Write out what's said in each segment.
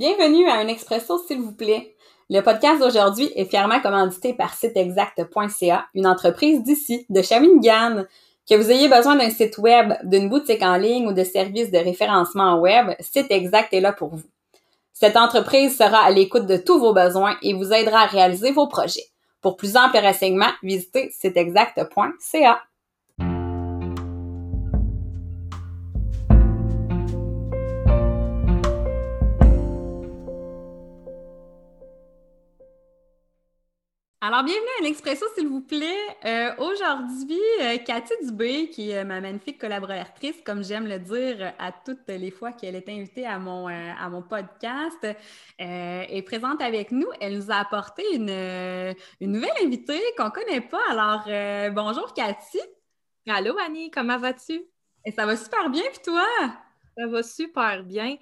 Bienvenue à un expresso, s'il vous plaît. Le podcast d'aujourd'hui est fièrement commandité par siteexact.ca, une entreprise d'ici, de Shawinigan. Que vous ayez besoin d'un site web, d'une boutique en ligne ou de services de référencement web, Site Exact est là pour vous. Cette entreprise sera à l'écoute de tous vos besoins et vous aidera à réaliser vos projets. Pour plus amples renseignements, visitez siteexact.ca. Alors, bienvenue à l'Expresso, s'il vous plaît. Euh, aujourd'hui, euh, Cathy Dubé, qui est ma magnifique collaboratrice, comme j'aime le dire à toutes les fois qu'elle est invitée à mon, euh, à mon podcast, est présente avec nous. Elle nous a apporté une, une nouvelle invitée qu'on ne connaît pas. Alors, bonjour Cathy. Allô Annie, comment vas-tu? Et ça va super bien, puis toi? Ça va super bien.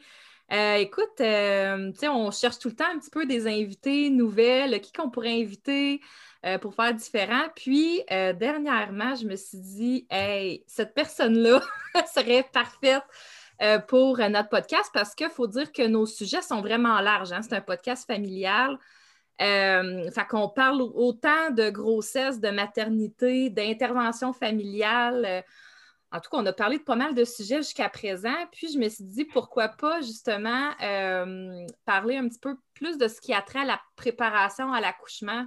Euh, écoute, euh, on cherche tout le temps un petit peu des invités nouvelles, qui qu'on pourrait inviter euh, pour faire différent. Puis, dernièrement, je me suis dit, hey, cette personne-là serait parfaite pour notre podcast parce qu'il faut dire que nos sujets sont vraiment larges. Hein. C'est un podcast familial. fait qu'on parle autant de grossesse, de maternité, d'intervention familiale. En tout cas, on a parlé de pas mal de sujets jusqu'à présent, puis je me suis dit pourquoi pas justement euh, parler un petit peu plus de ce qui a trait à la préparation à l'accouchement,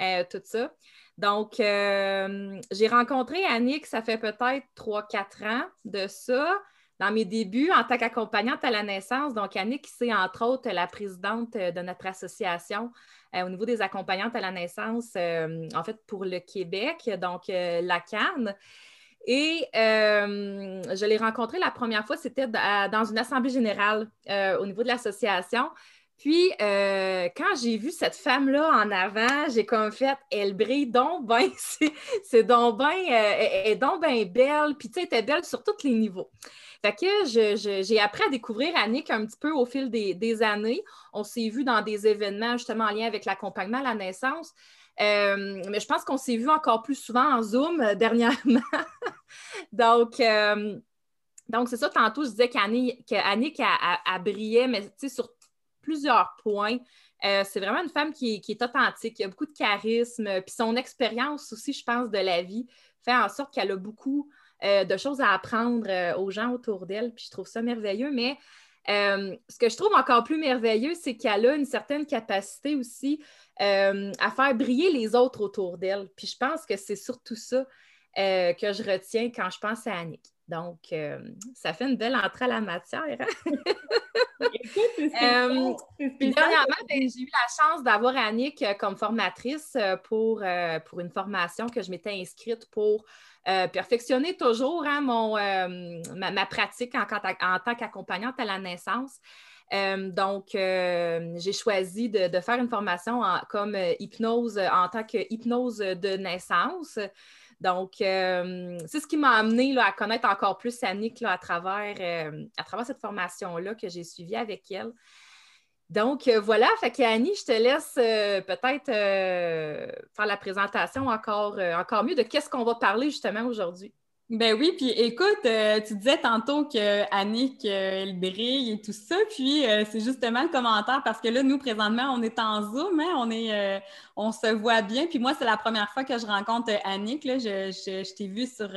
euh, tout ça. Donc, euh, j'ai rencontré Annick, ça fait peut-être 3-4 ans de ça, dans mes débuts en tant qu'accompagnante à la naissance. Donc, Annick, c'est entre autres la présidente de notre association au niveau des accompagnantes à la naissance, en fait, pour le Québec, donc la CAN. Et euh, je l'ai rencontré la première fois, c'était dans une assemblée générale euh, au niveau de l'association. Puis, euh, quand j'ai vu cette femme-là en avant, j'ai comme fait, elle brille donc bien, c'est donc bien, elle est donc bien belle, puis tu sais, elle était belle sur tous les niveaux. Fait que j'ai appris à découvrir Annick un petit peu au fil des, des années. On s'est vu dans des événements justement en lien avec l'accompagnement à la naissance. Euh, mais je pense qu'on s'est vu encore plus souvent en Zoom euh, dernièrement. donc, euh, donc c'est ça, tantôt, je disais qu'Annick, a, brillé, mais sur plusieurs points. c'est vraiment une femme qui, est authentique, qui a beaucoup de charisme, puis son expérience aussi, je pense, de la vie fait en sorte qu'elle a beaucoup de choses à apprendre aux gens autour d'elle, puis je trouve ça merveilleux, mais ce que je trouve encore plus merveilleux, c'est qu'elle a une certaine capacité aussi euh, à faire briller les autres autour d'elle. Puis je pense que c'est surtout ça euh, que je retiens quand je pense à Annick. Donc, euh, ça fait une belle entrée à la matière. Hein? dernièrement, ben, j'ai eu la chance d'avoir Annick comme formatrice pour, pour une formation que je m'étais inscrite pour perfectionner toujours hein, mon, ma, pratique en tant qu'accompagnante à la naissance. Euh, donc, euh, j'ai choisi de, faire une formation comme euh, hypnose en tant que hypnose de naissance. Donc, c'est ce qui m'a amené à connaître encore plus Annick à, travers, à travers cette formation-là que j'ai suivie avec elle. Donc, voilà, fait qu'Annie, je te laisse peut-être faire la présentation encore, encore mieux de qu'est-ce qu'on va parler justement aujourd'hui. Ben oui, puis écoute, euh, tu disais tantôt que euh, elle brille et tout ça, puis euh, c'est justement le commentaire parce que là, nous, présentement, on est en Zoom, hein, on, est, on se voit bien, puis moi, c'est la première fois que je rencontre Annick, là, je, je t'ai vu sur,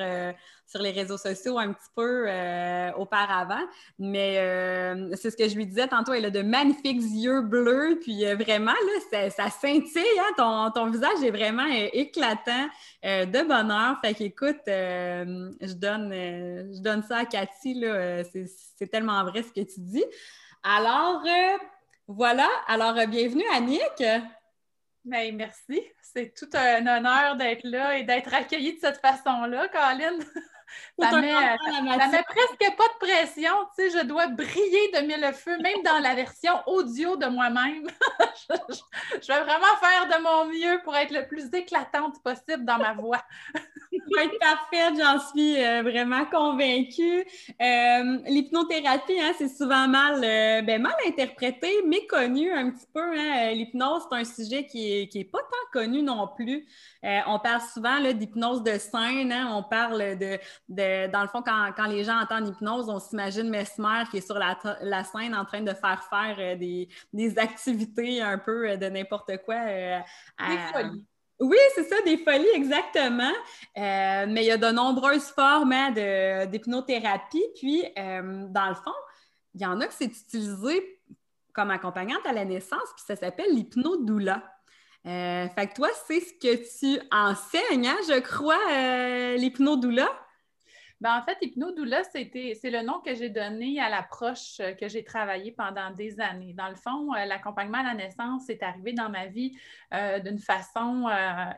sur les réseaux sociaux un petit peu euh, auparavant. Mais euh, c'est ce que je lui disais tantôt, elle a de magnifiques yeux bleus, puis euh, vraiment, là, ça, scintille, hein, ton, visage est vraiment éclatant de bonheur. Fait qu'écoute, je, donne, je donne ça à Cathy, c'est tellement vrai ce que tu dis. Alors, voilà. Alors, bienvenue, Annick. Bien, merci. C'est tout un honneur d'être là et d'être accueillie de cette façon-là, Colin. Ça met, met, presque pas de pression. Tu sais, je dois briller de mille feux, même dans la version audio de moi-même. je, vais vraiment faire de mon mieux pour être le plus éclatante possible dans ma voix. va être parfaite, j'en suis euh, vraiment convaincue. Euh, l'hypnothérapie, hein, c'est souvent mal, euh, ben, mal interprété, méconnu un petit peu. Hein. L'hypnose, c'est un sujet qui n'est est pas tant connu non plus. on parle souvent d'hypnose de scène, hein. on parle de dans le fond, quand, les gens entendent hypnose, on s'imagine Mesmer qui est sur la, scène en train de faire faire euh, des, activités un peu euh, de n'importe quoi. des folies. Oui, c'est ça, des folies, exactement. mais il y a de nombreuses formes hein, d'hypnothérapie. Puis, dans le fond, il y en a que c'est utilisé comme accompagnante à la naissance, puis ça s'appelle l'hypnodoula. Euh, fait que toi, c'est ce que tu enseignes, hein, je crois, euh, l'hypnodoula? Ben, en fait, hypnodoula, c'est le nom que j'ai donné à l'approche euh, que j'ai travaillée pendant des années. Dans le fond, euh, l'accompagnement à la naissance est arrivé dans ma vie euh, d'une façon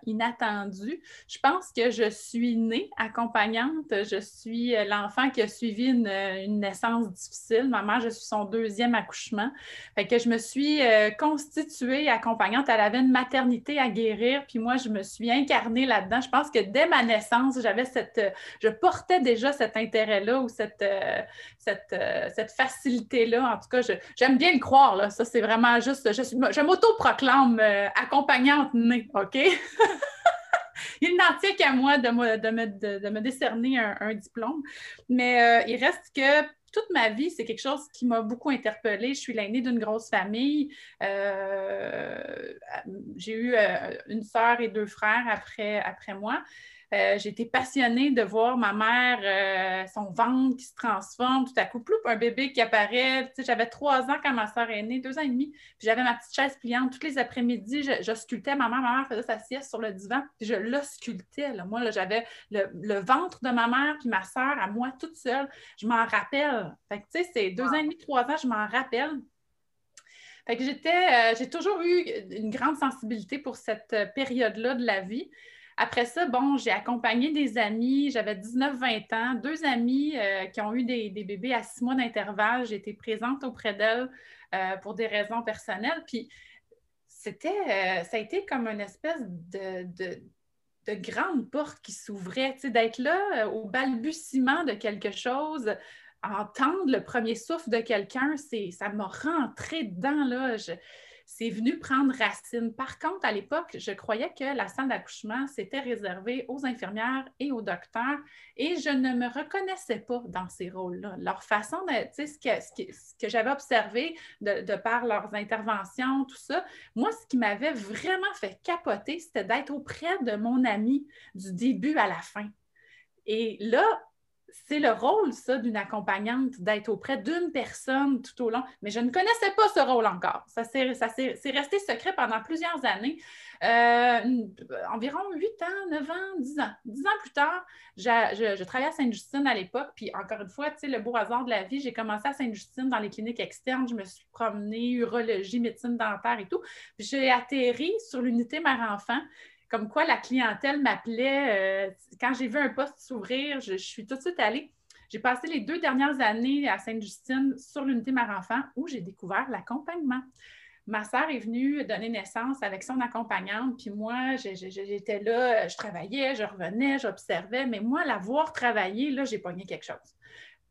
inattendue. Je pense que je suis née accompagnante. Je suis l'enfant qui a suivi une, naissance difficile. Ma mère, je suis son deuxième accouchement. Que je me suis constituée accompagnante. Elle avait une maternité à guérir, puis moi, je me suis incarnée là-dedans. Je pense que dès ma naissance, j'avais cette... Je portais déjà cet intérêt-là ou cette, euh, euh, cette, facilité-là. En tout cas, j'aime bien le croire. Là. Ça, c'est vraiment juste. Je, je m'auto-proclame euh, accompagnante née, OK? il n'en tient qu'à moi de me, de me, décerner un, diplôme. Mais il reste que toute ma vie, c'est quelque chose qui m'a beaucoup interpellée. Je suis l'aînée d'une grosse famille. J'ai eu une sœur et deux frères après, après moi. Euh, été passionnée de voir ma mère, euh, son ventre qui se transforme, tout à coup, un bébé qui apparaît. j'avais trois ans quand ma soeur est née, deux ans et demi. Puis j'avais ma petite chaise pliante. Tous les après-midi, je, ma mère. Ma mère faisait sa sieste sur le divan, je l'auscultais. Moi, j'avais le, ventre de ma mère, puis ma soeur à moi toute seule. Je m'en rappelle. Fait que, tu sais, c'est deux ans et demi, trois ans, je m'en rappelle. Fait que j'étais, euh, j'ai toujours eu une grande sensibilité pour cette période-là de la vie. Après ça, bon, j'ai accompagné des amis, j'avais 19-20 ans, deux amis euh, qui ont eu des, bébés à six mois d'intervalle. J'étais présente auprès d'elles euh, pour des raisons personnelles. Puis c'était, euh, ça a été comme une espèce de, de, grande porte qui s'ouvrait, d'être là au balbutiement de quelque chose, entendre le premier souffle de quelqu'un, c'est, ça m'a rentré dedans, là c'est venu prendre racine. Par contre, à l'époque, je croyais que la salle d'accouchement, c'était réservé aux infirmières et aux docteurs et je ne me reconnaissais pas dans ces rôles-là. Leur façon de, tu sais, ce que, ce que, j'avais observé de, par leurs interventions, tout ça, moi, ce qui m'avait vraiment fait capoter, c'était d'être auprès de mon ami du début à la fin. Et là, c'est le rôle, ça, d'une accompagnante, d'être auprès d'une personne tout au long. Mais je ne connaissais pas ce rôle encore. Ça s'est resté secret pendant plusieurs années. Euh, environ 8 ans, 9 ans, 10 ans. 10 ans plus tard, je, travaillais à Sainte-Justine à l'époque. Puis encore une fois, tu sais, le beau hasard de la vie, j'ai commencé à Sainte-Justine dans les cliniques externes. Je me suis promenée, urologie, médecine dentaire et tout. Puis j'ai atterri sur l'unité mère-enfant comme quoi la clientèle m'appelait. Euh, quand j'ai vu un poste s'ouvrir, je, suis tout de suite allée. J'ai passé les deux dernières années à Sainte-Justine sur l'unité Mère-Enfant où j'ai découvert l'accompagnement. Ma sœur est venue donner naissance avec son accompagnante, puis moi, j'étais là, je travaillais, je revenais, j'observais, mais moi, la voir travailler, là, j'ai pogné quelque chose.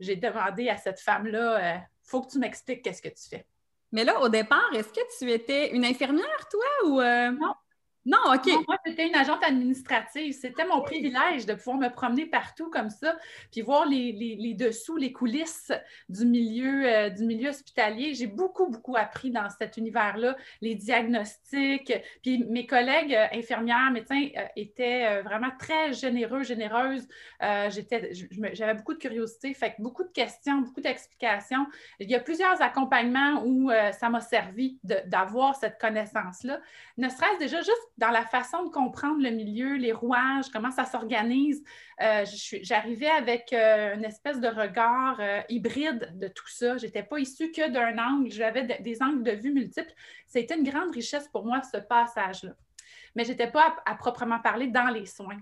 J'ai demandé à cette femme-là, il euh, faut que tu m'expliques qu'est-ce que tu fais. Mais là, au départ, est-ce que tu étais une infirmière, toi, ou... Euh? Non, non, OK. moi, j'étais une agente administrative. C'était mon privilège de pouvoir me promener partout comme ça, puis voir les, dessous, les coulisses du milieu, euh, du milieu hospitalier. J'ai beaucoup, beaucoup appris dans cet univers-là, les diagnostics. Puis mes collègues euh, infirmières, médecins euh, étaient vraiment très généreux, généreuses. j'avais beaucoup de curiosité, fait que beaucoup de questions, beaucoup d'explications. Il y a plusieurs accompagnements où ça m'a servi d'avoir cette connaissance-là. Ne serait-ce déjà juste dans la façon de comprendre le milieu, les rouages, comment ça s'organise. Euh, j'arrivais avec euh, une espèce de regard euh, hybride de tout ça. Je n'étais pas issue que d'un angle, j'avais des angles de vue multiples. C'était une grande richesse pour moi, ce passage-là. Mais je n'étais pas à, proprement parler dans les soins.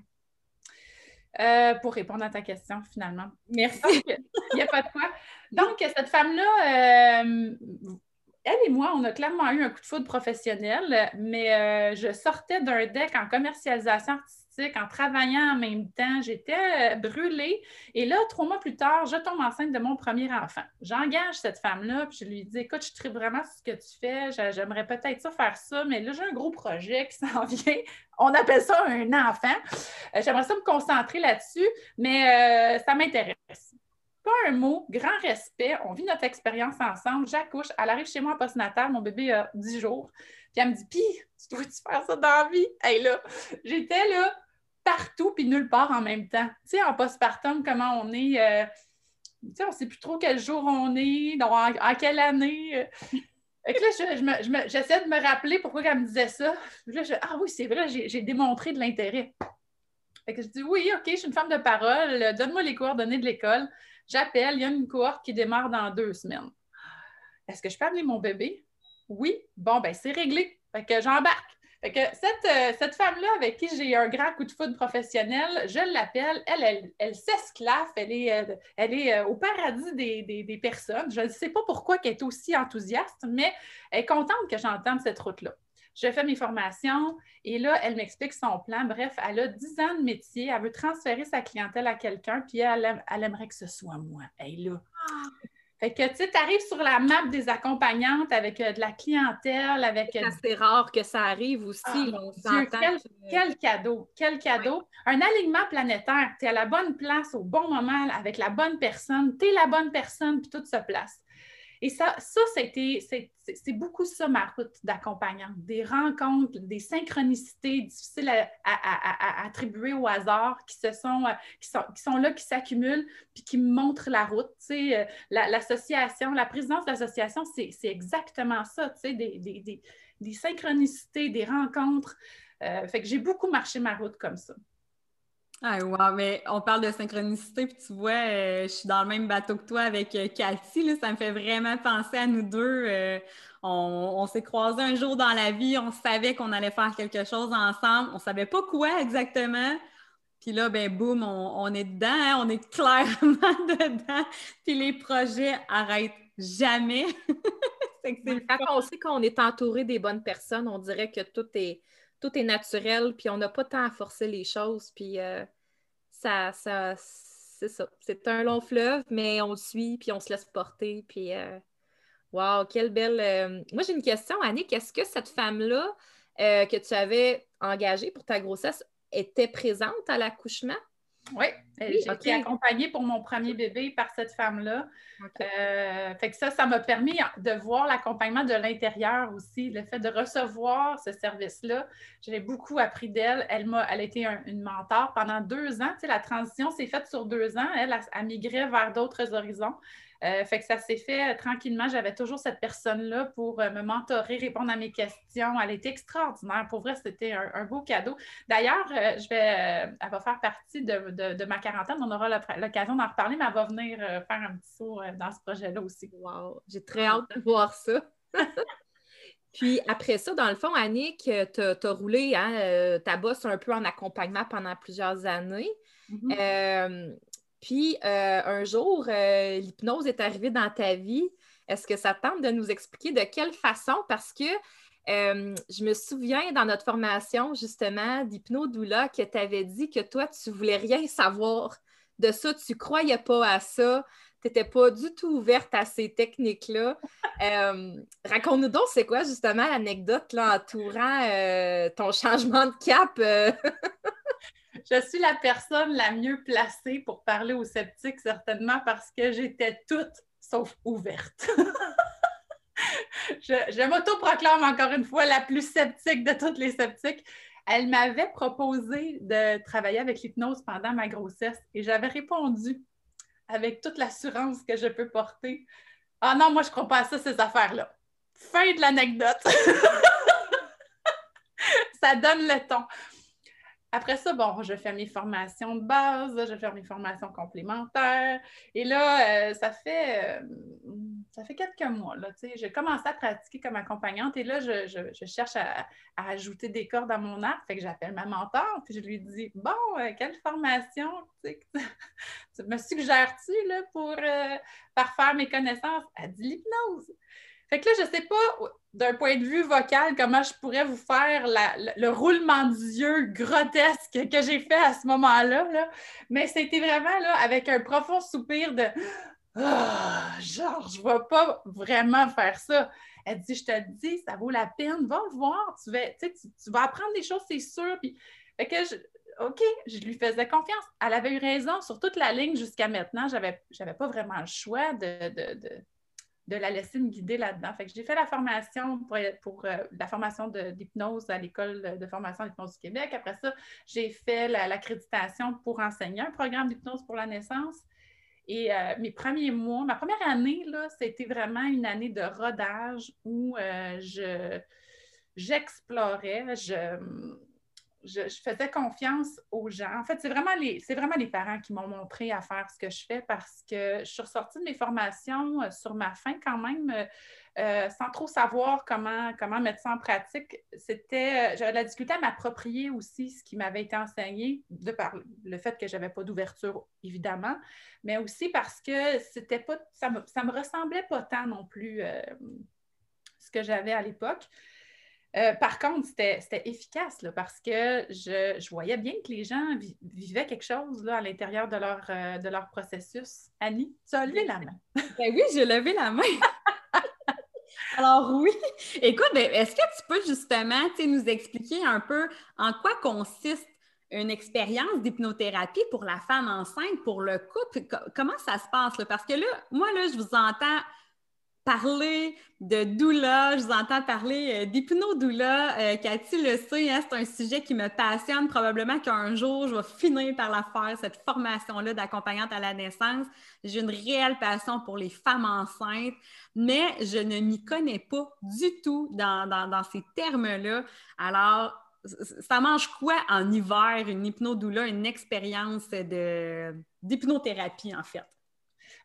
pour répondre à ta question, finalement. Merci. Il n'y a pas de quoi. Donc, cette femme-là, elle et moi, on a clairement eu un coup de foudre professionnel, mais euh, je sortais d'un deck en commercialisation artistique en travaillant en même temps. J'étais euh, brûlée. Et là, trois mois plus tard, je tombe enceinte de mon premier enfant. J'engage cette femme-là, puis je lui dis Écoute, je tripe vraiment ce que tu fais. J'aimerais peut-être ça faire ça, mais là, j'ai un gros projet qui s'en vient. On appelle ça un enfant. Euh, j'aimerais ça me concentrer là-dessus, mais ça m'intéresse pas un mot, grand respect. On vit notre expérience ensemble. J'accouche. Elle arrive chez moi en postnatal. Mon bébé a 10 jours. Puis elle me dit Pis, tu dois-tu faire ça dans la vie? Hey, là, j'étais là partout puis nulle part en même temps. Tu sais, en postpartum, comment on est. Euh, tu sais, on ne sait plus trop quel jour on est, donc en, quelle année. Fait que là, j'essaie de me rappeler pourquoi elle me disait ça. Là, je, ah oui, c'est vrai, j'ai démontré de l'intérêt. Fait que je dis oui, OK, je suis une femme de parole, donne-moi les coordonnées de l'école. J'appelle, il y a une cohorte qui démarre dans deux semaines. Est-ce que je peux amener mon bébé? Oui. Bon, ben c'est réglé. Fait que j'embarque. Fait que cette, euh, cette femme-là, avec qui j'ai un grand coup de foudre professionnel, je l'appelle, elle, elle, s'esclave, elle est, euh, elle est euh, au paradis des, personnes. Je ne sais pas pourquoi elle est aussi enthousiaste, mais elle est contente que j'entende cette route-là je fais mes formations et là, elle m'explique son plan. Bref, elle a 10 ans de métier, elle veut transférer sa clientèle à quelqu'un, puis elle, aimerait que ce soit moi. Elle là. Ah. Fait que, tu sais, tu arrives sur la map des accompagnantes avec euh, de la clientèle, avec... Euh, c'est rare que ça arrive aussi, ah, quel, cadeau, quel cadeau. Un alignement planétaire, tu es à la bonne place au bon moment avec la bonne personne, tu es la bonne personne, puis tout se place. Et ça, ça c'est beaucoup ça ma route d'accompagnant. Des rencontres, des synchronicités difficiles à, attribuer au hasard qui, se sont, euh, qui, sont, qui sont là, qui s'accumulent, puis qui montrent la route. Euh, l'association, la, présidence de l'association, c'est exactement ça, des, des, des, synchronicités, des rencontres. Euh, fait que j'ai beaucoup marché ma route comme ça. Ah, wow, mais on parle de synchronicité, puis tu vois, euh, je suis dans le même bateau que toi avec euh, Cathy, ça me fait vraiment penser à nous deux. Euh, on, s'est croisés un jour dans la vie, on savait qu'on allait faire quelque chose ensemble, on savait pas quoi exactement. Puis là, ben boum, on, est dedans, hein, on est clairement dedans. Puis les projets arrêtent jamais. Quand on sait qu'on est entouré des bonnes personnes, on dirait que tout est, tout est naturel, puis on n'a pas tant à forcer les choses. Puis ça, ça c'est ça. C'est un long fleuve, mais on le suit, puis on se laisse porter. Puis, euh, wow, quelle belle. Euh, moi, j'ai une question, Annick. Est-ce que cette femme-là euh, que tu avais engagée pour ta grossesse était présente à l'accouchement? Oui, j'ai été accompagnée pour mon premier bébé par cette femme-là. Euh, fait que ça, ça m'a permis de voir l'accompagnement de l'intérieur aussi, le fait de recevoir ce service-là. J'ai beaucoup appris d'elle. Elle m'a, elle a été une mentor pendant deux ans. Tu sais, la transition s'est faite sur deux ans. Elle a migré vers d'autres horizons. Euh, fait que ça s'est fait euh, tranquillement. J'avais toujours cette personne-là pour euh, me mentorer, répondre à mes questions. Elle était extraordinaire. Pour vrai, c'était un, beau cadeau. D'ailleurs, je vais, elle va faire partie de, ma quarantaine. On aura l'occasion d'en reparler, mais elle va venir faire un petit saut dans ce projet-là aussi. Wow! J'ai très hâte de voir ça. Puis après ça, dans le fond, Annick, tu as, roulé hein, ta bosse un peu en accompagnement pendant plusieurs années. Mm-hmm. Puis euh, un jour, euh, l'hypnose est arrivée dans ta vie. Est-ce que ça tente de nous expliquer de quelle façon? Parce que euh, je me souviens dans notre formation, justement, d'hypnodoula, que tu avais dit que toi, tu voulais rien savoir de ça, tu croyais pas à ça, tu n'étais pas du tout ouverte à ces techniques-là. Raconte-nous donc, c'est quoi justement l'anecdote entourant ton changement de cap? Je suis la personne la mieux placée pour parler aux sceptiques, certainement parce que j'étais toute sauf ouverte. je, je m'auto-proclame encore une fois la plus sceptique de toutes les sceptiques. Elle m'avait proposé de travailler avec l'hypnose pendant ma grossesse et j'avais répondu avec toute l'assurance que je peux porter. Ah non, moi, je ne crois pas à ça, ces affaires-là. Fin de l'anecdote. ça donne le ton. Après ça, bon, je fais mes formations de base, je fais mes formations complémentaires. Et là, euh, ça, fait, euh, ça fait quelques mois. Là, j'ai commencé à pratiquer comme accompagnante et là, je, cherche à, ajouter des cordes à mon arc. Fait que j'appelle ma mentor, puis je lui dis Bon, euh, quelle formation me suggères-tu pour parfaire mes connaissances? Elle dit l'hypnose. Fait que là, je ne sais pas, d'un point de vue vocal, comment je pourrais vous faire le, roulement d'yeux grotesque que j'ai fait à ce moment-là. Là. Mais c'était vraiment là, avec un profond soupir de ah, genre, je ne vais pas vraiment faire ça. Elle dit, je te dis, ça vaut la peine, va voir, tu vas, tu, vas apprendre des choses, c'est sûr. Puis, fait que je, OK, je lui faisais confiance. Elle avait eu raison sur toute la ligne jusqu'à maintenant. Je n'avais pas vraiment le choix de, la laisser me guider là-dedans. J'ai fait la formation pour, euh, la formation d'hypnose à l'École de formation d'hypnose du Québec. Après ça, j'ai fait l'accréditation pour enseigner un programme d'hypnose pour la naissance. Et euh, mes premiers mois, ma première année, c'était vraiment une année de rodage où euh, je j'explorais, je je, faisais confiance aux gens. En fait, c'est vraiment, les, vraiment les parents qui m'ont montré à faire ce que je fais parce que je suis ressortie de mes formations euh, sur ma fin quand même, euh, euh, sans trop savoir comment, comment mettre ça en pratique. C'était, j'avais la difficulté à m'approprier aussi ce qui m'avait été enseigné, de par le fait que je n'avais pas d'ouverture, évidemment, mais aussi parce que c'était pas, ça ne me, me, ressemblait pas tant non plus ce que j'avais à l'époque. Euh, par contre, c'était efficace parce que je, voyais bien que les gens vivaient quelque chose là, à l'intérieur de, leur, euh, de leur processus. Annie, tu as levé la main. ben oui, j'ai levé la main. Alors oui. Écoute, ben, est-ce que tu peux justement nous expliquer un peu en quoi consiste une expérience d'hypnothérapie pour la femme enceinte, pour le couple? Comment ça se passe? Parce que là, moi, là, je vous entends parler de doula, je vous entends parler euh, d'hypnodoula. Euh, Cathy le sait, hein, c'est un sujet qui me passionne. Probablement qu'un jour, je vais finir par la faire, cette formation-là d'accompagnante à la naissance. J'ai une réelle passion pour les femmes enceintes, mais je ne m'y connais pas du tout dans, ces termes-là. Alors, ça mange quoi en hiver, une hypnodoula, une expérience d'hypnothérapie, en fait?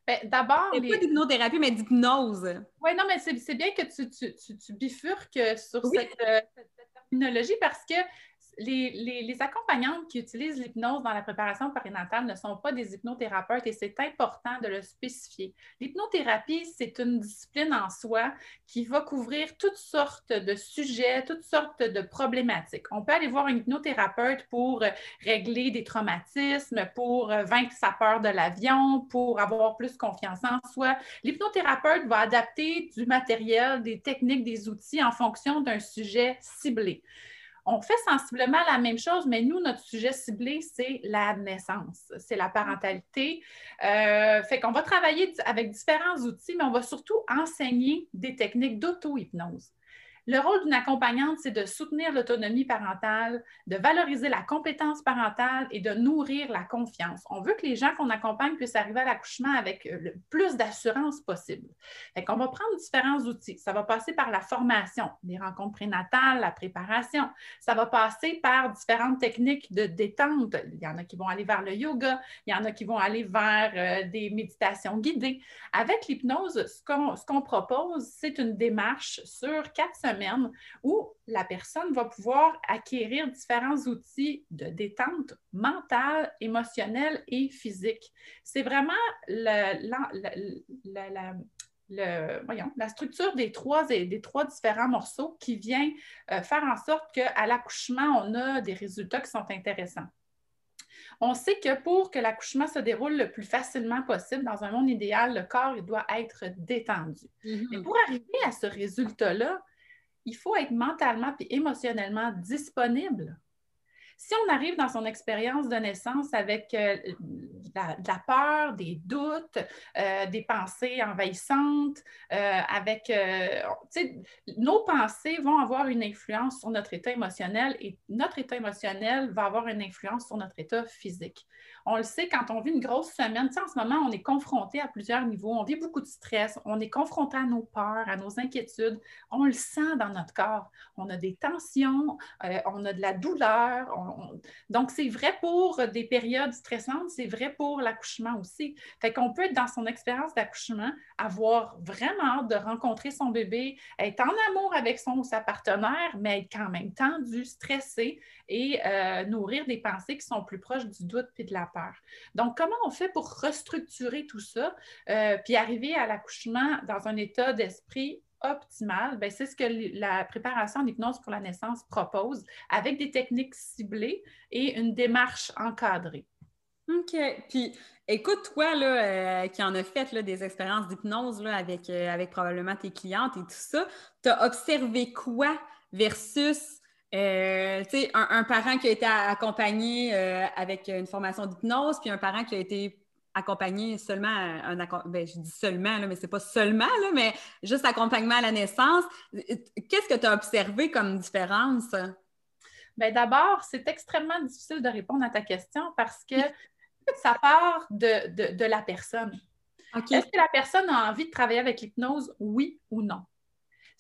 Ben, d'abord. Pas d'hypnothérapie, mais d'hypnose. Oui, non, mais c'est bien que tu, tu, bifurques sur cette, euh, cette, terminologie parce que les, accompagnantes qui utilisent l'hypnose dans la préparation périnatale ne sont pas des hypnothérapeutes et c'est important de le spécifier. L'hypnothérapie, c'est une discipline en soi qui va couvrir toutes sortes de sujets, toutes sortes de problématiques. On peut aller voir un hypnothérapeute pour régler des traumatismes, pour vaincre sa peur de l'avion, pour avoir plus confiance en soi. L'hypnothérapeute va adapter du matériel, des techniques, des outils en fonction d'un sujet ciblé on fait sensiblement la même chose, mais nous, notre sujet ciblé, c'est la naissance, c'est la parentalité. Euh, fait qu'on va travailler avec différents outils, mais on va surtout enseigner des techniques d'auto-hypnose. Le rôle d'une accompagnante, c'est de soutenir l'autonomie parentale, de valoriser la compétence parentale et de nourrir la confiance. On veut que les gens qu'on accompagne puissent arriver à l'accouchement avec euh, le plus d'assurance possible. Fait qu'on va prendre différents outils. Ça va passer par la formation, les rencontres prénatales, la préparation. Ça va passer par différentes techniques de détente. Il y en a qui vont aller vers le yoga, il y en a qui vont aller vers euh, des méditations guidées. Avec l'hypnose, ce qu'on propose, c'est une démarche sur quatre semaines où la personne va pouvoir acquérir différents outils de détente mentale, émotionnelle et physique. C'est vraiment la, structure des trois, des trois différents morceaux qui vient euh, faire en sorte qu'à l'accouchement, on a des résultats qui sont intéressants. On sait que pour que l'accouchement se déroule le plus facilement possible, dans un monde idéal, le corps il doit être détendu. Mm-hmm. Mais pour arriver à ce résultat-là, il faut être mentalement et émotionnellement disponible. Si on arrive dans son expérience de naissance avec euh, de, la, peur, des doutes, euh, des pensées envahissantes, euh, avec, nos pensées vont avoir une influence sur notre état émotionnel et notre état émotionnel va avoir une influence sur notre état physique. On le sait quand on vit une grosse semaine. En ce moment, on est confronté à plusieurs niveaux. On vit beaucoup de stress. On est confronté à nos peurs, à nos inquiétudes. On le sent dans notre corps. On a des tensions, euh, on a de la douleur. Donc, c'est vrai pour des périodes stressantes, c'est vrai pour l'accouchement aussi. Fait qu'on peut être dans son expérience d'accouchement, avoir vraiment hâte de rencontrer son bébé, être en amour avec son ou sa partenaire, mais être quand même tendu, stressé et euh, nourrir des pensées qui sont plus proches du doute puis de la peur. Donc, comment on fait pour restructurer tout ça, euh, puis arriver à l'accouchement dans un état d'esprit optimale, ben, c'est ce que la préparation en hypnose pour la naissance propose avec des techniques ciblées et une démarche encadrée. OK. Puis, écoute, toi, là, euh, qui en a fait des expériences d'hypnose avec, euh, avec probablement tes clientes et tout ça, tu as observé quoi versus euh, un, un, parent qui a été accompagné avec une formation d'hypnose, puis un parent qui a été accompagné seulement, un, ben, je dis seulement, là, mais c'est pas seulement, là, mais juste accompagnement à la naissance. Qu'est-ce que tu as observé comme différence? Bien, d'abord, c'est extrêmement difficile de répondre à ta question parce que ça part de, la personne. Est-ce que la personne a envie de travailler avec l'hypnose, oui ou non?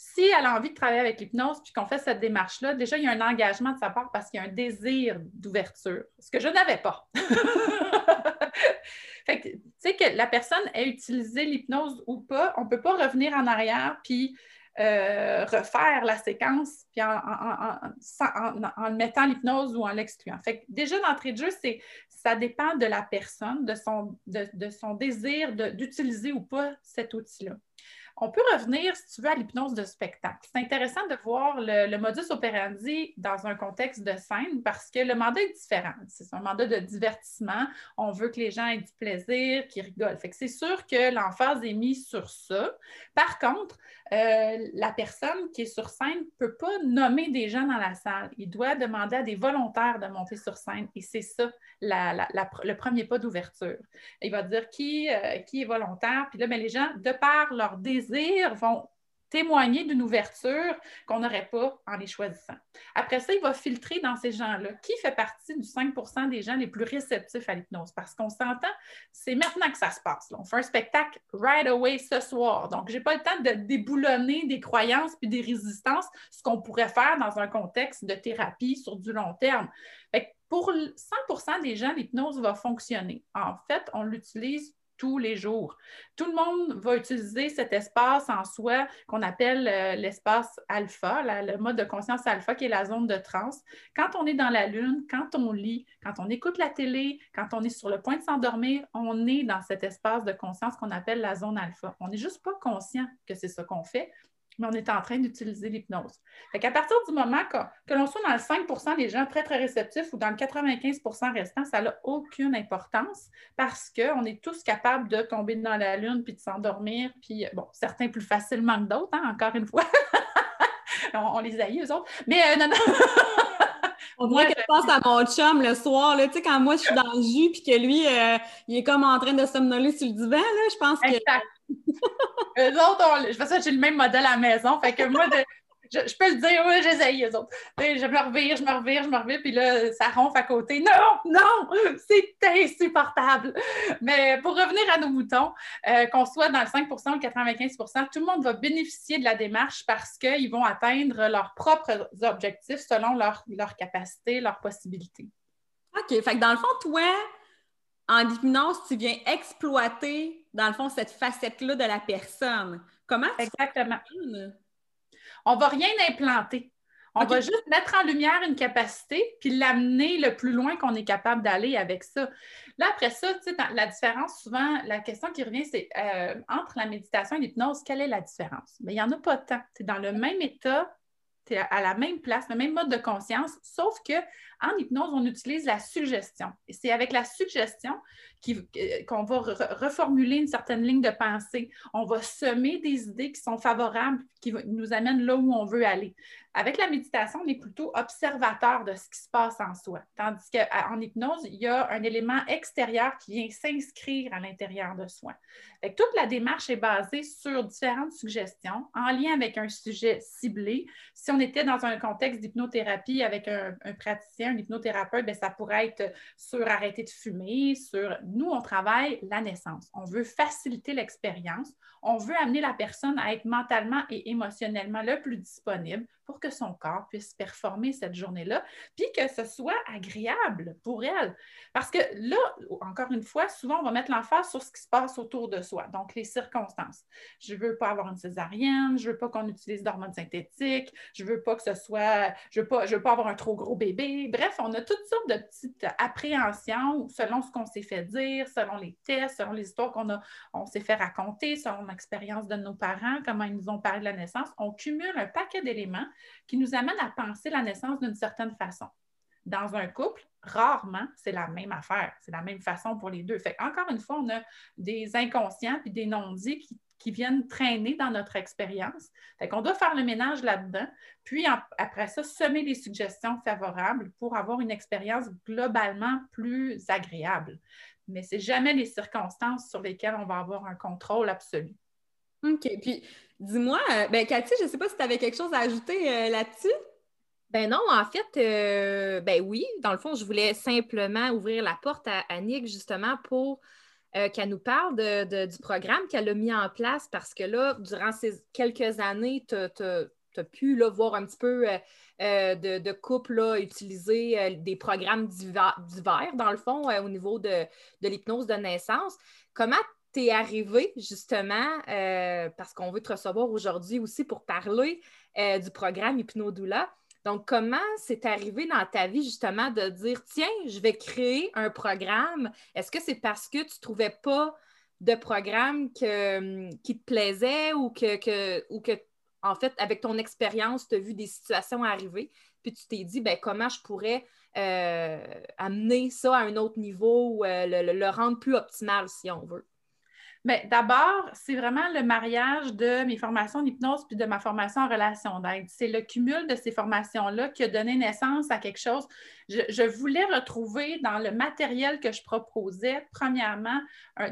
Si elle a envie de travailler avec l'hypnose, puis qu'on fait cette démarche-là, déjà, il y a un engagement de sa part parce qu'il y a un désir d'ouverture, ce que je n'avais pas. fait que, tu sais, que la personne ait utilisé l'hypnose ou pas, on ne peut pas revenir en arrière puis euh, refaire la séquence puis en, en, mettant l'hypnose ou en l'excluant. Fait que déjà, d'entrée de jeu, ça dépend de la personne, de son, de son désir d'utiliser ou pas cet outil-là. On peut revenir, si tu veux, à l'hypnose de spectacle. C'est intéressant de voir le, modus operandi dans un contexte de scène parce que le mandat est différent. C'est un mandat de divertissement. On veut que les gens aient du plaisir, qu'ils rigolent. C'est sûr que l'emphase est mise sur ça. Par contre, euh, la personne qui est sur scène ne peut pas nommer des gens dans la salle. Il doit demander à des volontaires de monter sur scène. Et c'est ça le premier pas d'ouverture. Il va dire qui, euh, qui est volontaire. Puis là, ben, les gens, de par leur désir, vont témoigner d'une ouverture qu'on n'aurait pas en les choisissant. Après ça, il va filtrer dans ces gens-là qui fait partie du 5% des gens les plus réceptifs à l'hypnose? Parce qu'on s'entend, c'est maintenant que ça se passe. On fait un spectacle right away ce soir. Donc, je n'ai pas le temps de déboulonner des croyances puis des résistances, ce qu'on pourrait faire dans un contexte de thérapie sur du long terme. pour 100% des gens, l'hypnose va fonctionner. En fait, on l'utilise tous les jours. Tout le monde va utiliser cet espace en soi qu'on appelle euh, l'espace alpha, le mode de conscience alpha qui est la zone de transe. Quand on est dans la lune, quand on lit, quand on écoute la télé, quand on est sur le point de s'endormir, on est dans cet espace de conscience qu'on appelle la zone alpha. On n'est juste pas conscient que c'est ce qu'on fait, mais on est en train d'utiliser l'hypnose. Qu'à partir du moment que, que l'on soit dans le 5% des gens très, très réceptifs ou dans le 95% restant, ça n'a aucune importance parce qu'on est tous capables de tomber dans la lune puis de s'endormir, puis bon, certains plus facilement que d'autres, hein, encore une fois. on, les haït, eux autres. Mais euh, non, non. On dirait que je pense à mon chum le soir, là, tu sais, quand moi je suis dans le jus puis que lui, euh, il est comme en train de somnoler sur le divan, là, je pense que. Eux autres, je fais ça, j'ai le même modèle à la maison. Fait que moi, je, peux le dire, oui, j'essaye, eux autres. Je me revire, je me revire, je me revire, puis là, ça ronfle à côté. Non, non, c'est insupportable. Mais pour revenir à nos moutons, euh, qu'on soit dans le 5 ou le 95% tout le monde va bénéficier de la démarche parce qu'ils vont atteindre leurs propres objectifs selon leur, leur capacité, leurs possibilités. OK. Fait que dans le fond, toi, en hypnose, tu viens exploiter, dans le fond, cette facette-là de la personne. Comment tu Exactement. On ne va rien implanter. On va juste mettre en lumière une capacité puis l'amener le plus loin qu'on est capable d'aller avec ça. Là, après ça, la différence, souvent, la question qui revient, c'est euh, entre la méditation et l'hypnose, quelle est la différence? Mais il n'y en a pas tant. Tu es dans le même état, tu es à la même place, le même mode de conscience, sauf que en hypnose, on utilise la suggestion. Et c'est avec la suggestion euh, qu'on va reformuler une certaine ligne de pensée. On va semer des idées qui sont favorables, qui nous amènent là où on veut aller. Avec la méditation, on est plutôt observateur de ce qui se passe en soi. Tandis qu'en hypnose, il y a un élément extérieur qui vient s'inscrire à l'intérieur de soi. toute la démarche est basée sur différentes suggestions en lien avec un sujet ciblé. Si on était dans un contexte d'hypnothérapie avec un praticien, un hypnothérapeute, bien, ça pourrait être sur arrêter de fumer, sur nous, on travaille la naissance. On veut faciliter l'expérience. On veut amener la personne à être mentalement et émotionnellement le plus disponible pour que son corps puisse performer cette journée-là, puis que ce soit agréable pour elle. Parce que là, encore une fois, souvent, on va mettre l'emphase sur ce qui se passe autour de soi, donc les circonstances. Je ne veux pas avoir une césarienne, je ne veux pas qu'on utilise d'hormones synthétiques, je ne veux pas que ce soit, je ne veux, veux, pas avoir un trop gros bébé, bref, on a toutes sortes de petites appréhensions selon ce qu'on s'est fait dire, selon les tests, selon les histoires qu'on s'est fait raconter, selon l'expérience de nos parents, comment ils nous ont parlé de la naissance. On cumule un paquet d'éléments qui nous amènent à penser la naissance d'une certaine façon. Dans un couple, rarement, c'est la même affaire. C'est la même façon pour les deux. Fait encore une fois, on a des inconscients puis des non-dits qui qui viennent traîner dans notre expérience. Fait qu'on doit faire le ménage là-dedans, puis après ça, semer des suggestions favorables pour avoir une expérience globalement plus agréable. Mais ce n'est jamais les circonstances sur lesquelles on va avoir un contrôle absolu. OK. Puis, dis-moi, euh, ben, Cathy, je ne sais pas si tu avais quelque chose à ajouter euh, là-dessus? Ben non, en fait, euh, ben oui, dans le fond, je voulais simplement ouvrir la porte à Annick justement pour euh, qu'elle nous parle du programme qu'elle a mis en place parce que là, durant ces quelques années, tu as, pu là, voir un petit peu euh, euh, de, couples utiliser des programmes divers, dans le fond, au niveau de, l'hypnose de naissance. Comment tu es arrivé justement, parce qu'on veut te recevoir aujourd'hui aussi pour parler du programme Hypnodoula, donc, comment c'est arrivé dans ta vie justement de dire, tiens, je vais créer un programme? Est-ce que c'est parce que tu ne trouvais pas de programme hum, qui te plaisait ou que, en fait, avec ton expérience, tu as vu des situations arriver, puis tu t'es dit, ben, comment je pourrais euh, amener ça à un autre niveau ou euh, le rendre plus optimal, si on veut? Bien, d'abord, c'est vraiment le mariage de mes formations d'hypnose puis de ma formation en relation d'aide. C'est le cumul de ces formations-là qui a donné naissance à quelque chose. Je, voulais retrouver dans le matériel que je proposais, premièrement,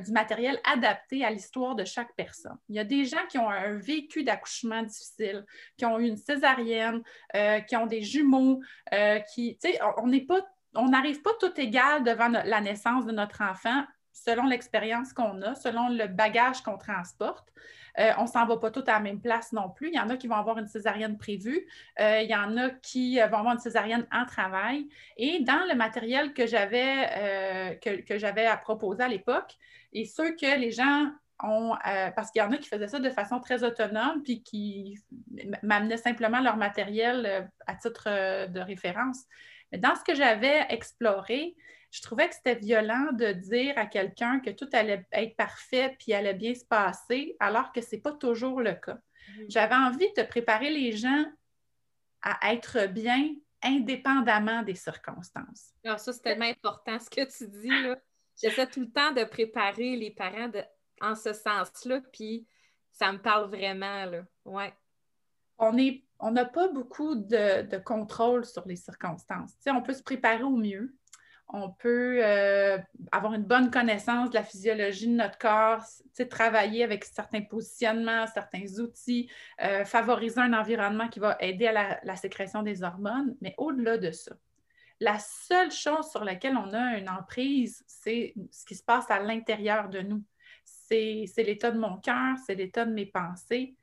du matériel adapté à l'histoire de chaque personne. Il y a des gens qui ont un vécu d'accouchement difficile, qui ont eu une césarienne, euh, qui ont des jumeaux, euh, qui, tu sais, on n'est pas on n'arrive pas tout égal devant la naissance de notre enfant selon l'expérience qu'on a, selon le bagage qu'on transporte. Euh, on ne s'en va pas tout à la même place non plus. Il y en a qui vont avoir une césarienne prévue. Euh, il y en a qui euh, vont avoir une césarienne en travail. Et dans le matériel que j'avais que, j'avais à proposer à l'époque, et ceux que les gens ont, parce qu'il y en a qui faisaient ça de façon très autonome, puis qui m'amenaient simplement leur matériel à titre de référence. Mais dans ce que j'avais exploré, je trouvais que c'était violent de dire à quelqu'un que tout allait être parfait puis allait bien se passer, alors que ce n'est pas toujours le cas. Mhm. J'avais envie de préparer les gens à être bien indépendamment des circonstances. Alors ah, ça, c'est tellement important ce que tu dis. Là. J'essaie tout le temps de préparer les parents en ce sens-là, puis ça me parle vraiment. Là. Ouais. On est on n'a pas beaucoup de, de, contrôle sur les circonstances. on peut se préparer au mieux, on peut euh, avoir une bonne connaissance de la physiologie de notre corps, travailler avec certains positionnements, certains outils, euh, favoriser un environnement qui va aider à la, sécrétion des hormones. Mais au-delà de ça, la seule chose sur laquelle on a une emprise, c'est ce qui se passe à l'intérieur de nous. C'est l'état de mon cœur, c'est l'état de mes pensées.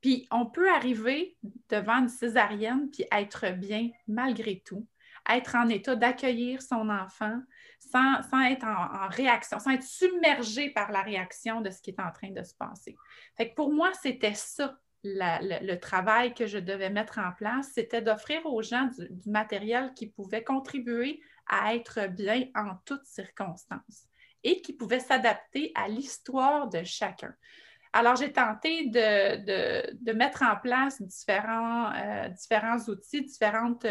Puis on peut arriver devant une césarienne puis être bien malgré tout être en état d'accueillir son enfant sans, être en, réaction, sans être submergé par la réaction de ce qui est en train de se passer. Pour moi, c'était ça le, travail que je devais mettre en place, c'était d'offrir aux gens du, matériel qui pouvait contribuer à être bien en toutes circonstances et qui pouvait s'adapter à l'histoire de chacun. Alors, j'ai tenté de, mettre en place différents, euh, différents outils, différentes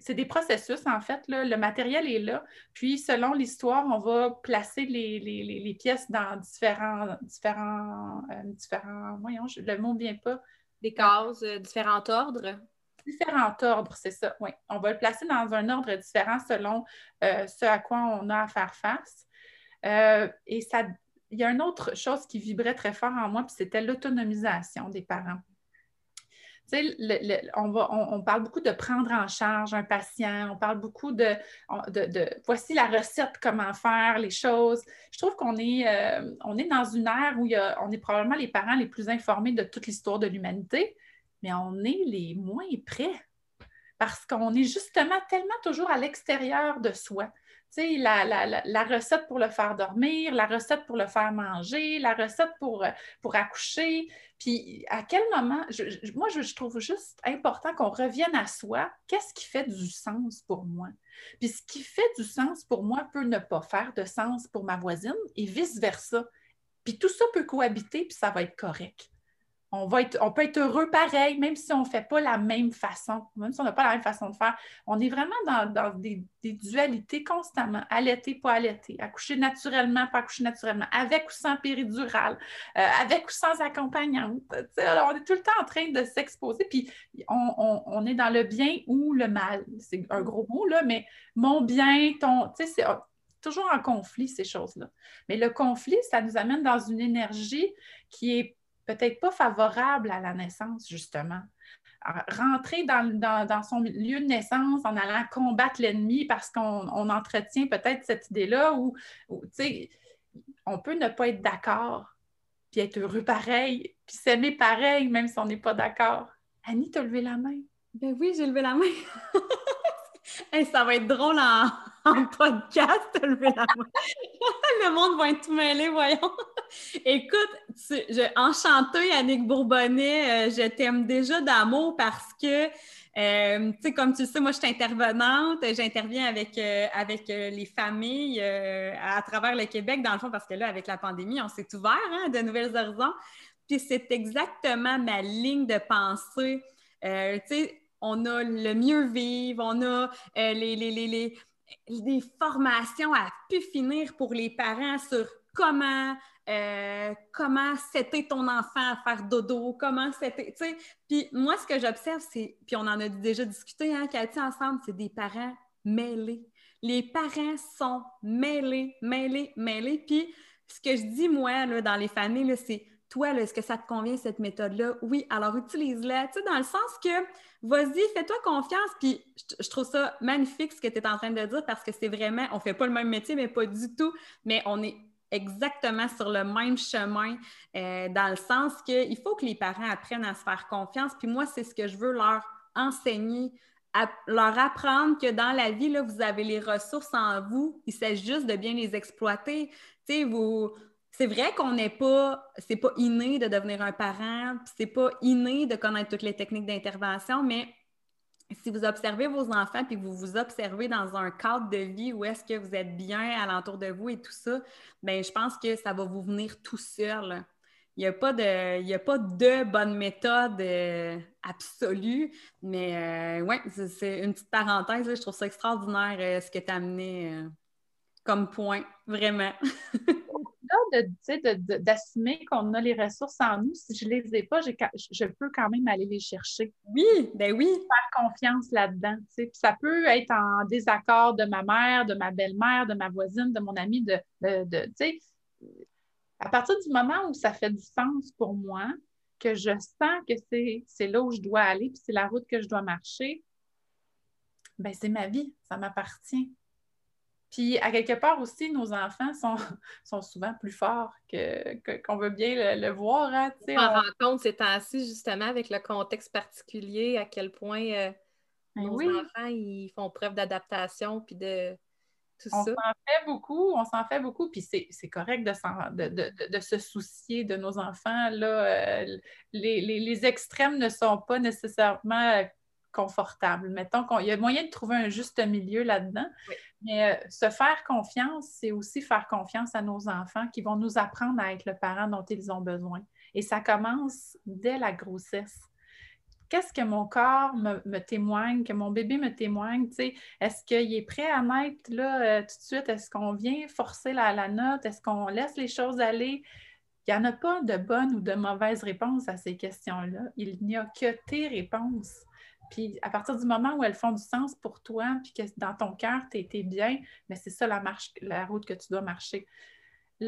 c'est des processus, en fait. Le matériel est là. Puis, selon l'histoire, on va placer les, pièces dans différents, différents, euh, différents voyons, le mot ne vient pas. Des cases, euh, différents ordres. Différents ordres, c'est ça, oui. On va le placer dans un ordre différent selon euh, ce à quoi on a à faire face. et ça, il y a une autre chose qui vibrait très fort en moi, puis c'était l'autonomisation des parents on, parle beaucoup de prendre en charge un patient, on parle beaucoup de, voici la recette, comment faire les choses. Je trouve qu'on est, euh, est dans une ère où on est probablement les parents les plus informés de toute l'histoire de l'humanité, mais on est les moins prêts parce qu'on est justement tellement toujours à l'extérieur de soi. La, recette pour le faire dormir, la recette pour le faire manger, la recette pour, pour accoucher. Puis à quel moment, moi, je, trouve juste important qu'on revienne à soi. Qu'est-ce qui fait du sens pour moi? Puis ce qui fait du sens pour moi peut ne pas faire de sens pour ma voisine et vice-versa. Puis tout ça peut cohabiter, puis ça va être correct on, va être, on peut être heureux pareil, même si on ne fait pas la même façon, même si on n'a pas la même façon de faire. On est vraiment dans, des, dualités constamment. Allaiter, pas allaiter, accoucher naturellement, pas accoucher naturellement, avec ou sans péridurale, euh, avec ou sans accompagnante. on est tout le temps en train de s'exposer, puis on, est dans le bien ou le mal. C'est un gros mot, là, mais mon bien, ton. Tu sais, c'est toujours en conflit, ces choses-là. Mais le conflit, ça nous amène dans une énergie qui est peut-être pas favorable à la naissance, justement. Rentrer dans, son lieu de naissance en allant combattre l'ennemi parce qu'on entretient peut-être cette idée-là où, tu sais, on peut ne pas être d'accord, puis être heureux pareil, puis s'aimer pareil, même si on n'est pas d'accord. Annie, t'as levé la main? Ben oui, j'ai levé la main. ça va être drôle en, en podcast, lever la main. Le monde va être tout mêlé, voyons. Écoute, je, enchantée, Annick Bourbonnet, euh, je t'aime déjà d'amour parce que, euh, tu sais, comme tu sais, moi, je suis intervenante, j'interviens avec, euh, avec les familles à travers le Québec, dans le fond, parce que là, avec la pandémie, on s'est ouvert hein, de nouvelles horizons. Puis c'est exactement ma ligne de pensée. tu sais, on a le mieux vivre, on a les, les, les des formations à pu finir pour les parents sur comment euh, comment c'était ton enfant à faire dodo, comment c'était, tu sais? Puis moi, ce que j'observe, c'est, puis on en a déjà discuté, hein, Cathy, ensemble, c'est des parents mêlés. Les parents sont mêlés, mêlés, mêlés. Puis ce que je dis, moi, là, dans les familles, c'est toi, est-ce que ça te convient cette méthode-là? Oui, alors utilise-la. Tu sais, dans le sens que vas-y, fais-toi confiance. Puis je, trouve ça magnifique ce que tu es en train de dire parce que c'est vraiment, on fait pas le même métier, mais pas du tout. Mais on est exactement sur le même chemin euh, dans le sens qu'il faut que les parents apprennent à se faire confiance. Puis moi, c'est ce que je veux leur enseigner, leur apprendre que dans la vie, là, vous avez les ressources en vous. Il s'agit juste de bien les exploiter. Vous c'est vrai qu'on n'est pas, c'est pas inné de devenir un parent, c'est pas inné de connaître toutes les techniques d'intervention, mais si vous observez vos enfants puis que vous vous observez dans un cadre de vie où est-ce que vous êtes bien alentour de vous et tout ça, bien, je pense que ça va vous venir tout seul. Il n'y a, pas de, il a pas de bonne méthode euh, absolue, mais euh, ouais, c'est une petite parenthèse. je trouve ça extraordinaire euh, ce que tu as amené comme point, vraiment. d'assumer qu'on a les ressources en nous. Si je ne les ai pas, je peux quand même aller les chercher. Oui, ben oui. Faire confiance là-dedans. ça peut être en désaccord de ma mère, de ma belle-mère, de ma voisine, de mon ami, de, de, à partir du moment où ça fait du sens pour moi, que je sens que c'est là où je dois aller, puis c'est la route que je dois marcher, ben c'est ma vie, ça m'appartient. Puis, à quelque part aussi, nos enfants sont, sont souvent plus forts que, qu'on veut bien le, voir. Hein, on rend compte ces temps-ci, justement, avec le contexte particulier, à quel point euh, ben nos enfants ils font preuve d'adaptation puis de tout on ça. On s'en fait beaucoup, on s'en fait beaucoup, puis c'est, correct de, de, de, se soucier de nos enfants. Là, euh, les, les, les, extrêmes ne sont pas nécessairement confortable. Mettons qu'il y a moyen de trouver un juste milieu là-dedans. Mais euh, se faire confiance, c'est aussi faire confiance à nos enfants qui vont nous apprendre à être le parent dont ils ont besoin. Et ça commence dès la grossesse. Qu'est-ce que mon corps me, témoigne, que mon bébé me témoigne? Est-ce qu'il est prêt à naître euh, tout de suite? Est-ce qu'on vient forcer la, la note? Est-ce qu'on laisse les choses aller? Il n'y en a pas de bonne ou de mauvaise réponse à ces questions-là. Il n'y a que tes réponses. Puis à partir du moment où elles font du sens pour toi, puis que dans ton cœur, tu es, bien, mais c'est ça la, marche, la route que tu dois marcher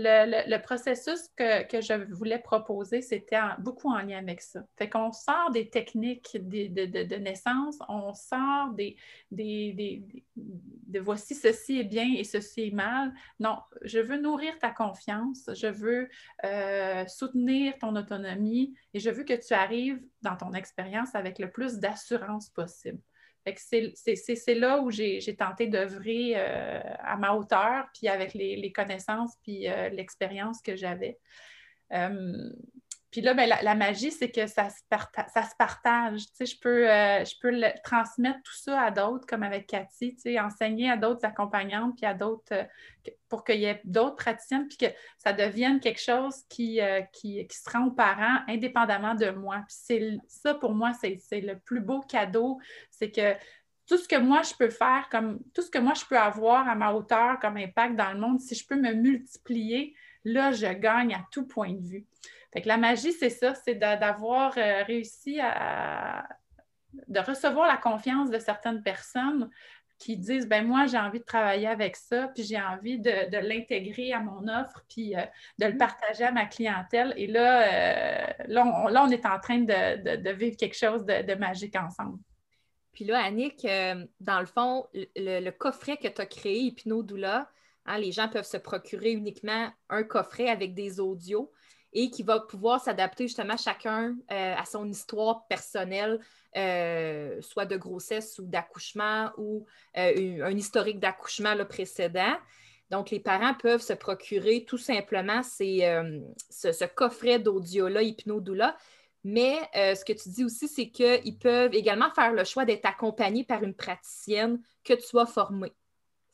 le, processus que, je voulais proposer, c'était beaucoup en lien avec ça. Fait qu'on sort des techniques de, naissance, on sort des, de voici ceci est bien et ceci est mal. Non, je veux nourrir ta confiance, je veux euh, soutenir ton autonomie et je veux que tu arrives dans ton expérience avec le plus d'assurance possible. C'est là où j'ai tenté d'œuvrer euh, à ma hauteur, puis avec les, connaissances, puis euh, l'expérience que j'avais. Euh, puis là, ben, la, magie, c'est que ça se, partage. je peux, euh, je peux transmettre tout ça à d'autres, comme avec Cathy, enseigner à d'autres accompagnantes, puis à d'autres, euh, pour qu'il y ait d'autres praticiennes, puis que ça devienne quelque chose qui, euh, qui, qui, se rend aux parents indépendamment de moi. Puis c'est ça, pour moi, c'est le plus beau cadeau. C'est que tout ce que moi je peux faire, comme tout ce que moi je peux avoir à ma hauteur comme impact dans le monde, si je peux me multiplier, là, je gagne à tout point de vue la magie, c'est ça, c'est d'avoir euh, réussi à, de recevoir la confiance de certaines personnes qui disent ben moi j'ai envie de travailler avec ça, puis j'ai envie de, l'intégrer à mon offre, puis euh, de le mm. partager à ma clientèle. Et là, euh, là, on, est en train de, vivre quelque chose de, magique ensemble. Puis là, Annick, dans le fond, le, coffret que tu as créé, Hypno Doula, hein, les gens peuvent se procurer uniquement un coffret avec des audios et qui va pouvoir s'adapter justement chacun euh, à son histoire personnelle, euh, soit de grossesse ou d'accouchement ou euh, un historique d'accouchement précédent. Donc, les parents peuvent se procurer tout simplement ce, coffret d'audio-là, Hypnodoula. Mais ce que tu dis aussi, c'est qu'ils peuvent également faire le choix d'être accompagnés par une praticienne que tu as formée.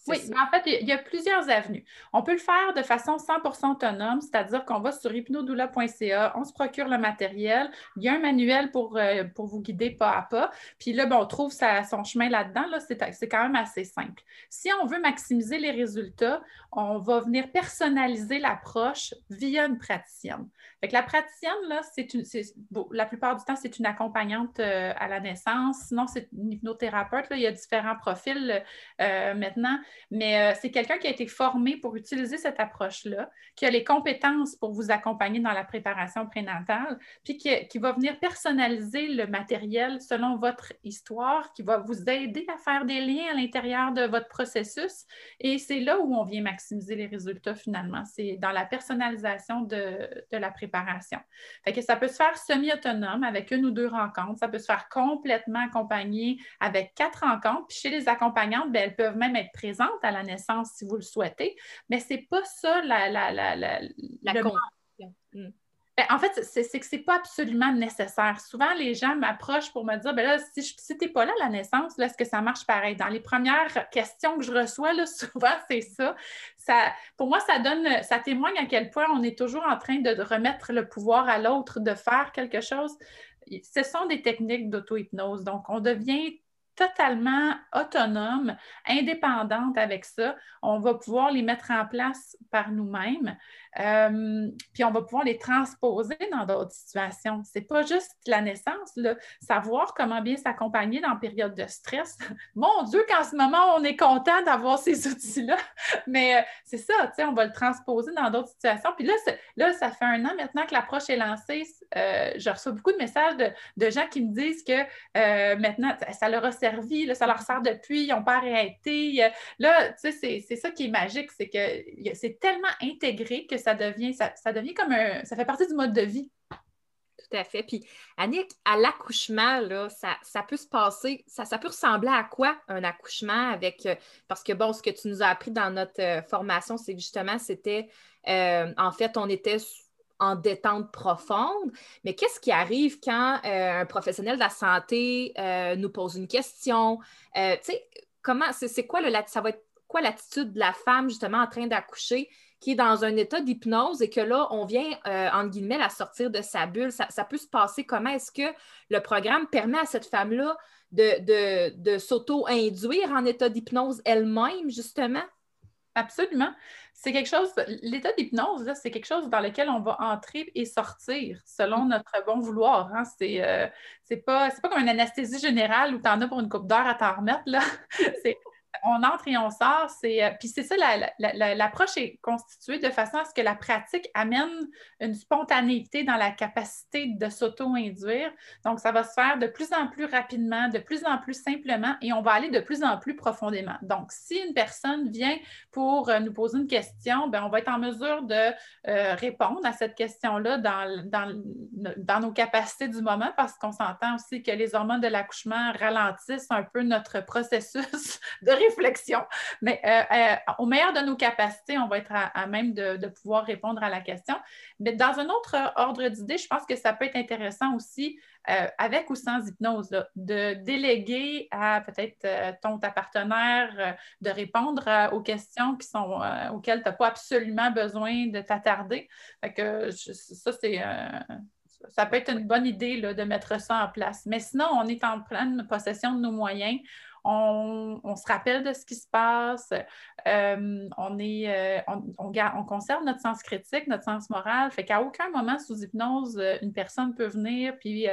Oui, mais en fait, il y a plusieurs avenues. On peut le faire de façon 100% autonome, c'est-à-dire qu'on va sur hypnodoula.ca, on se procure le matériel, il y a un manuel pour, euh, pour vous guider pas à pas, puis là, ben, on trouve son chemin là-dedans, là, c'est quand même assez simple. Si on veut maximiser les résultats, on va venir personnaliser l'approche via une praticienne. Fait la praticienne, là, c'est une, la plupart du temps, c'est une accompagnante euh, à la naissance. Sinon, c'est une hypnothérapeute. il y a différents profils euh, maintenant, mais euh, c'est quelqu'un qui a été formé pour utiliser cette approche-là, qui a les compétences pour vous accompagner dans la préparation prénatale, puis qui, qui, va venir personnaliser le matériel selon votre histoire, qui va vous aider à faire des liens à l'intérieur de votre processus. Et c'est là où on vient maximiser les résultats finalement. C'est dans la personnalisation de, de la préparation ça peut se faire semi-autonome avec une ou deux rencontres. Ça peut se faire complètement accompagné avec quatre rencontres. Puis chez les accompagnantes, ben, elles peuvent même être présentes à la naissance si vous le souhaitez. Mais ce n'est pas ça la, la, la, la, la ben, en fait, c'est que ce n'est pas absolument nécessaire. Souvent, les gens m'approchent pour me dire ben là, si, si tu n'es pas là à la naissance, est-ce que ça marche pareil? Dans les premières questions que je reçois, là, souvent, c'est ça. ça. Pour moi, ça donne, ça témoigne à quel point on est toujours en train de remettre le pouvoir à l'autre, de faire quelque chose. Ce sont des techniques d'auto-hypnose. Donc, on devient totalement autonome, indépendante avec ça. On va pouvoir les mettre en place par nous-mêmes. Euh, puis on va pouvoir les transposer dans d'autres situations. C'est pas juste la naissance, savoir comment bien s'accompagner dans période de stress. Mon Dieu, qu'en ce moment, on est content d'avoir ces outils-là. Mais euh, c'est ça, on va le transposer dans d'autres situations. Puis là, là, ça fait un an maintenant que l'approche est lancée. Euh, je reçois beaucoup de messages de, gens qui me disent que maintenant, ça leur a servi, ça leur sert depuis, ils n'ont pas arrêté. Là, tu sais, c'est ça qui est magique, c'est que c'est tellement intégré que ça devient, ça, devient comme un. Ça fait partie du mode de vie. Tout à fait. Puis, Annick, à l'accouchement, là, ça, peut se passer, ça, ça peut ressembler à quoi un accouchement avec. Euh, parce que, bon, ce que tu nous as appris dans notre euh, formation, c'est que justement, c'était. Euh, en fait, on était en détente profonde. Mais qu'est-ce qui arrive quand un professionnel de la santé nous pose une question? tu sais, comment, c'est quoi le, ça va être quoi l'attitude de la femme justement en train d'accoucher qui est dans un état d'hypnose et que là, on vient, euh, entre guillemets, la sortir de sa bulle? Ça, peut se passer comment? Est-ce que le programme permet à cette femme-là de, s'auto-induire en état d'hypnose elle-même, justement? Absolument. C'est quelque chose, l'état d'hypnose, c'est quelque chose dans lequel on va entrer et sortir selon notre bon vouloir. Hein. C'est euh, pas, pas comme une anesthésie générale où tu en as pour une coupe d'heure à t'en remettre. Là. on entre et on sort. C'est, euh, puis c'est ça, l'approche est constituée de façon à ce que la pratique amène une spontanéité dans la capacité de s'auto-induire. Donc, ça va se faire de plus en plus rapidement, de plus en plus simplement, et on va aller de plus en plus profondément. Donc, si une personne vient pour euh, nous poser une question, bien, on va être en mesure de euh, répondre à cette question-là dans, dans, dans nos capacités du moment, parce qu'on s'entend aussi que les hormones de l'accouchement ralentissent un peu notre processus de réflexion. Mais euh, euh, au meilleur de nos capacités, on va être à, même de, pouvoir répondre à la question. Mais dans un autre ordre d'idée, je pense que ça peut être intéressant aussi, euh, avec ou sans hypnose, de déléguer à peut-être ton ta partenaire de répondre aux questions qui sont, auxquelles tu n'as pas absolument besoin de t'attarder. ça, c'est ça peut être une bonne idée de mettre ça en place. Mais sinon, on est en pleine possession de nos moyens on, se rappelle de ce qui se passe, euh, on, est, euh, on, conserve notre sens critique, notre sens moral, fait qu'à aucun moment sous hypnose, euh, une personne peut venir puis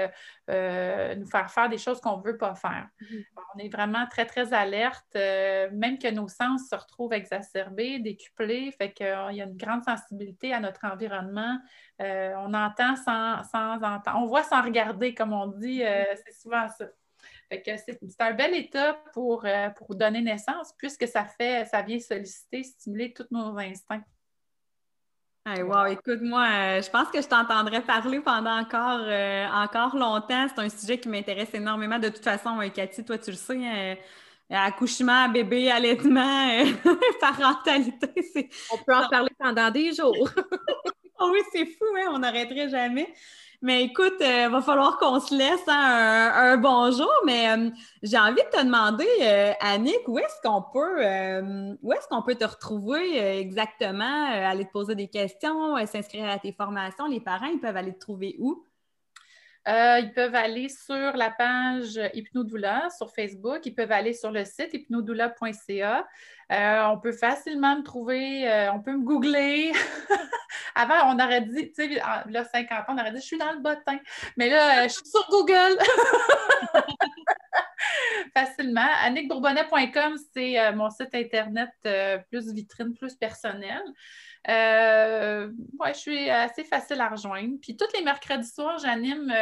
nous faire faire des choses qu'on ne veut pas faire. Mm-hmm. On est vraiment très, très alerte, même que nos sens se retrouvent exacerbés, décuplés, fait qu'il y a une grande sensibilité à notre environnement. on entend sans, sans entendre, on voit sans regarder, comme on dit, mm-hmm. c'est souvent ça c'est un bel état pour, euh, pour donner naissance, puisque ça fait, ça vient solliciter, stimuler tous nos instincts. wow, écoute, moi, euh, je pense que je t'entendrai parler pendant encore, euh, encore longtemps. C'est un sujet qui m'intéresse énormément. De toute façon, Cathy, toi, tu le sais, accouchement, bébé, allaitement, parentalité. On peut en parler pendant des jours. oh oui, c'est fou, hein? on n'arrêterait jamais. Mais écoute, il euh, va falloir qu'on se laisse hein, un, bonjour, mais euh, j'ai envie de te demander, euh, Annick, où est-ce qu'on peut, où est-ce qu'on peut te retrouver exactement, aller te poser des questions, s'inscrire à tes formations? Les parents, ils peuvent aller te trouver où? ils peuvent aller sur la page Hypnodoula sur Facebook. Ils peuvent aller sur le site hypnodoula.ca. on peut facilement me trouver, on peut me googler. Avant, on aurait dit, tu sais, là, 50 ans, on aurait dit, je suis dans le bottin. Mais là, euh, je suis sur Google. Facilement. annickbourbonnais.com, c'est euh, mon site Internet euh, plus vitrine, plus personnel. Euh, je suis assez facile à rejoindre. Puis tous les mercredis soirs, j'anime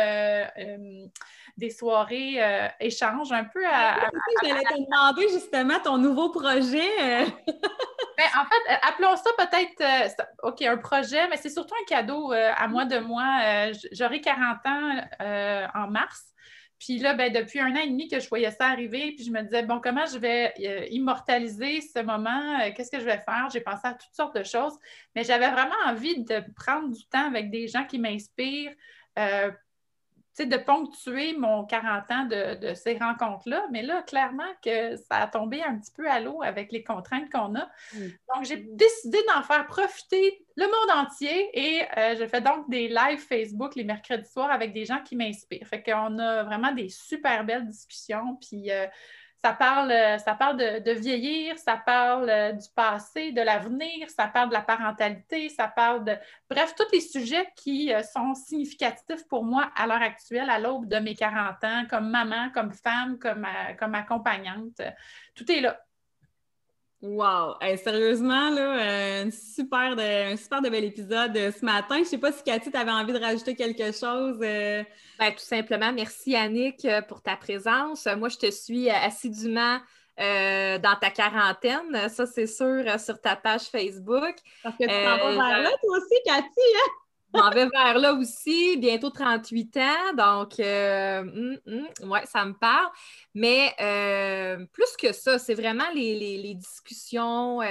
des soirées échanges un peu à. J'allais te demander justement ton nouveau projet. Ben, en fait, euh, appelons ça peut-être, euh, OK, un projet, mais c'est surtout un cadeau euh, à moi de moi. J'aurai 40 ans en mars. Puis là, ben, depuis un an et demi que je voyais ça arriver, puis je me disais, bon, comment je vais immortaliser ce moment? Qu'est-ce que je vais faire? J'ai pensé à toutes sortes de choses, mais j'avais vraiment envie de prendre du temps avec des gens qui m'inspirent de ponctuer mon 40 ans de, ces rencontres-là. Mais là, clairement que ça a tombé un petit peu à l'eau avec les contraintes qu'on a. Donc, j'ai décidé d'en faire profiter le monde entier et euh, je fais donc des lives Facebook les mercredis soirs avec des gens qui m'inspirent. Fait qu'on a vraiment des super belles discussions. Puis, euh, ça parle, euh, ça parle de, vieillir, ça parle euh, du passé, de l'avenir, ça parle de la parentalité, ça parle de... Bref, tous les sujets qui euh, sont significatifs pour moi à l'heure actuelle, à l'aube de mes 40 ans, comme maman, comme femme, comme, comme accompagnante. Tout est là. Wow! sérieusement, là, un, super de, un super de bel épisode ce matin. Je ne sais pas si Cathy, tu avais envie de rajouter quelque chose. Ben, tout simplement, merci Annick euh, pour ta présence. Moi, je te suis euh, assidûment euh, dans ta quarantaine, ça c'est sûr, sur ta page Facebook. Parce que tu t'en vas vers là, toi aussi, Cathy, hein? Je m'en vais vers là aussi, bientôt 38 ans, donc hum, hum, ouais, ça me parle. Mais plus que ça, c'est vraiment les, discussions,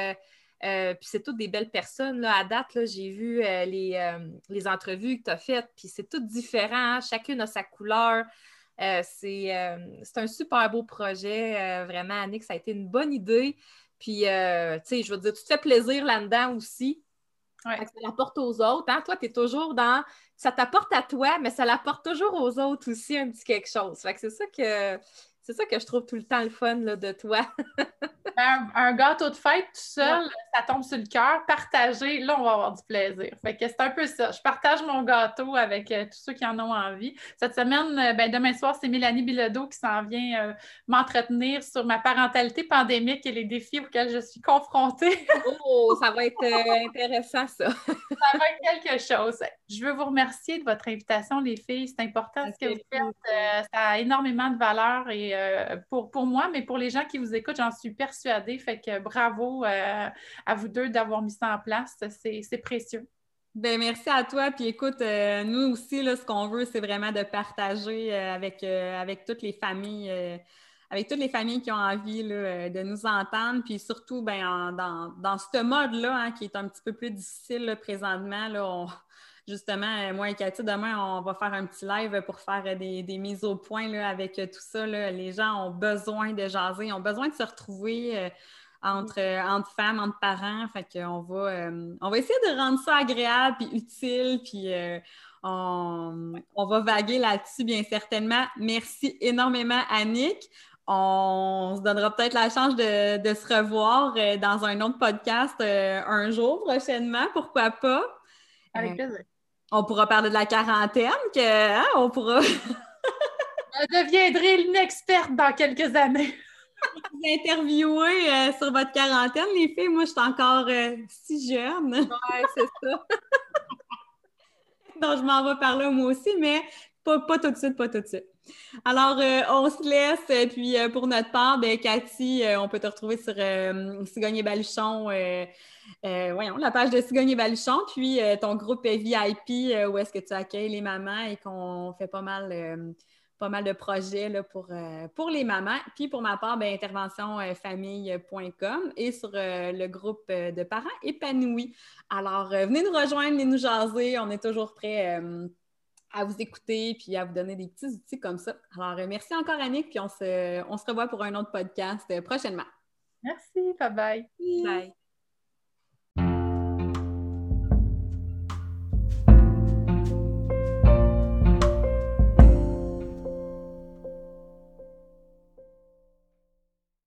euh, puis c'est toutes des belles personnes. Là. À date, j'ai vu euh, euh, les, entrevues que tu as faites, puis c'est tout différent. Hein. Chacune a sa couleur. c'est un super beau projet. vraiment, Annick, ça a été une bonne idée. Puis, tu sais, je veux dire, tu te fais plaisir là-dedans aussi. Ça l'apporte aux autres. Hein. Toi, tu es toujours dans. Ça t'apporte à toi, mais ça l'apporte toujours aux autres aussi un petit quelque chose. Fait que c'est ça que C'est ça que je trouve tout le temps le fun de toi. Un, gâteau de fête tout seul, ça tombe sur le cœur. Partager, là, on va avoir du plaisir. Fait que c'est un peu ça. Je partage mon gâteau avec euh, tous ceux qui en ont envie. Cette semaine, euh, ben, demain soir, c'est Mélanie Bilodeau qui s'en vient euh, m'entretenir sur ma parentalité pandémique et les défis auxquels je suis confrontée. oh, ça va être intéressant, ça. ça va être quelque chose. Je veux vous remercier de votre invitation, les filles. C'est important ce que vous faites. ça a énormément de valeur et pour, pour moi, mais pour les gens qui vous écoutent, j'en suis persuadée fait que bravo euh, à vous deux d'avoir mis ça en place. C'est précieux. Ben merci à toi. Puis écoute, euh, nous aussi, là, ce qu'on veut, c'est vraiment de partager euh, avec, avec toutes les familles, avec toutes les familles qui ont envie de nous entendre. Puis surtout, ben, dans, dans, ce mode-là, hein, qui est un petit peu plus difficile présentement, là, on, justement, moi et Cathy, demain, on va faire un petit live pour faire des, mises au point là, avec tout ça. Les gens ont besoin de jaser, ont besoin de se retrouver. Euh, entre, euh, entre, femmes, entre parents. Fait qu'on va, euh, on va essayer de rendre ça agréable puis utile, puis on, va vaguer là-dessus, bien certainement. Merci énormément, Annick. On se donnera peut-être la chance de, de, se revoir dans un autre podcast un jour prochainement, pourquoi pas. Avec plaisir on pourra parler de la quarantaine, que, hein, on pourra. Je deviendrai une experte dans quelques années. Vous interviewer euh, sur votre quarantaine, les filles. Moi, je suis encore euh, si jeune. Oui, c'est ça. Donc, je m'en vais par là moi aussi, mais pas, tout de suite, pas tout de suite. Alors, euh, on se laisse. Puis, pour notre part, ben, Cathy, on peut te retrouver sur Cigogne et Baluchon euh, voyons, la page de Cigogne et Baluchon, puis euh, ton groupe VIP euh, où est-ce que tu accueilles les mamans et qu'on fait pas mal, pas mal de projets là, pour, pour les mamans. Puis pour ma part, ben, interventionfamille.com et sur le groupe de parents épanouis. Alors, venez nous rejoindre, venez nous jaser. On est toujours prêts à vous écouter puis à vous donner des petits outils comme ça. Alors, merci encore, Annick, puis on se, on se revoit pour un autre podcast prochainement. Merci, bye bye. Bye.